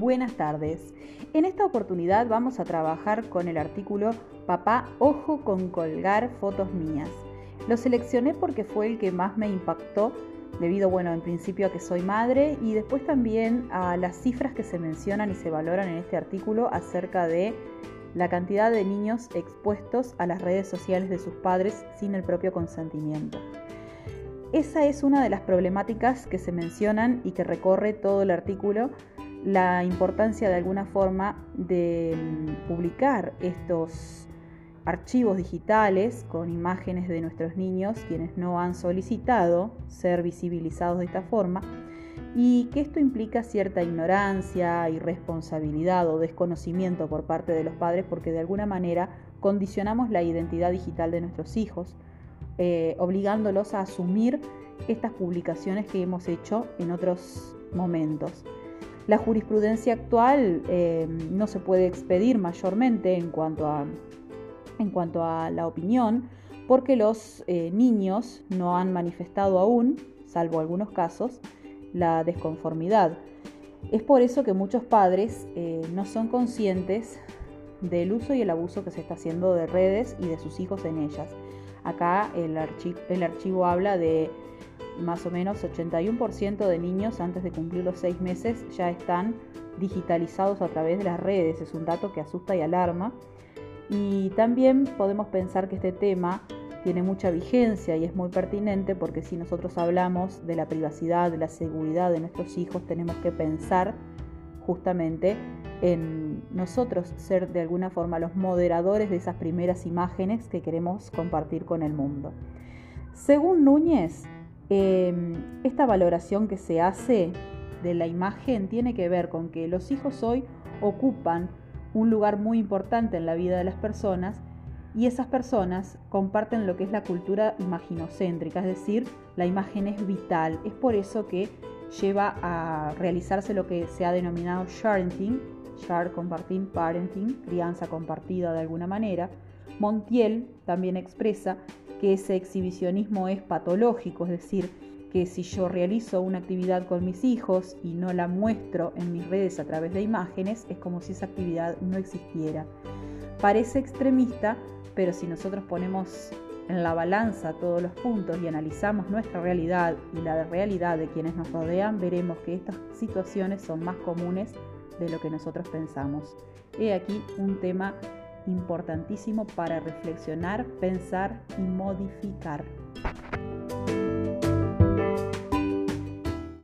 buenas tardes. En esta oportunidad vamos a trabajar con el artículo Papá, ojo con colgar fotos mías. Lo seleccioné porque fue el que más me impactó debido, bueno, en principio a que soy madre y después también a las cifras que se mencionan y se valoran en este artículo acerca de la cantidad de niños expuestos a las redes sociales de sus padres sin el propio consentimiento. Esa es una de las problemáticas que se mencionan y que recorre todo el artículo, la importancia de alguna forma de mm, publicar estos archivos digitales con imágenes de nuestros niños, quienes no han solicitado ser visibilizados de esta forma, y que esto implica cierta ignorancia, irresponsabilidad o desconocimiento por parte de los padres porque de alguna manera condicionamos la identidad digital de nuestros hijos eh, obligándolos a asumir estas publicaciones que hemos hecho en otros momentos. La jurisprudencia actual eh, no se puede expedir mayormente en cuanto a, en cuanto a la opinión, porque los eh, niños no han manifestado aún, salvo algunos casos, la desconformidad. Es por eso que muchos padres no son conscientes del uso y el abuso que se está haciendo de redes y de sus hijos en ellas. Acá el, archivo habla de más o menos 81% de niños antes de cumplir los seis meses ya están digitalizados a través de las redes. Es un dato que asusta y alarma. Y también podemos pensar que este tema tiene mucha vigencia y es muy pertinente porque si nosotros hablamos de la privacidad, de la seguridad de nuestros hijos, tenemos que pensar justamente en nosotros ser de alguna forma los moderadores de esas primeras imágenes que queremos compartir con el mundo. Según Núñez, em, esta valoración que se hace de la imagen tiene que ver con que los hijos hoy ocupan un lugar muy importante en la vida de las personas y esas personas comparten lo que es la cultura imaginocéntrica, es decir, la imagen es vital. Es por eso que lleva a realizarse lo que se ha denominado sharing, share compartir, parenting, crianza compartida de alguna manera. Montiel también expresa que ese exhibicionismo es patológico, es decir, que si yo realizo una actividad con mis hijos y no la muestro en mis redes a través de imágenes, es como si esa actividad no existiera. Parece extremista, pero si nosotros ponemos en la balanza todos los puntos y analizamos nuestra realidad y la realidad de quienes nos rodean, veremos que estas situaciones son más comunes de lo que nosotros pensamos. He aquí un tema importantísimo para reflexionar, pensar y modificar.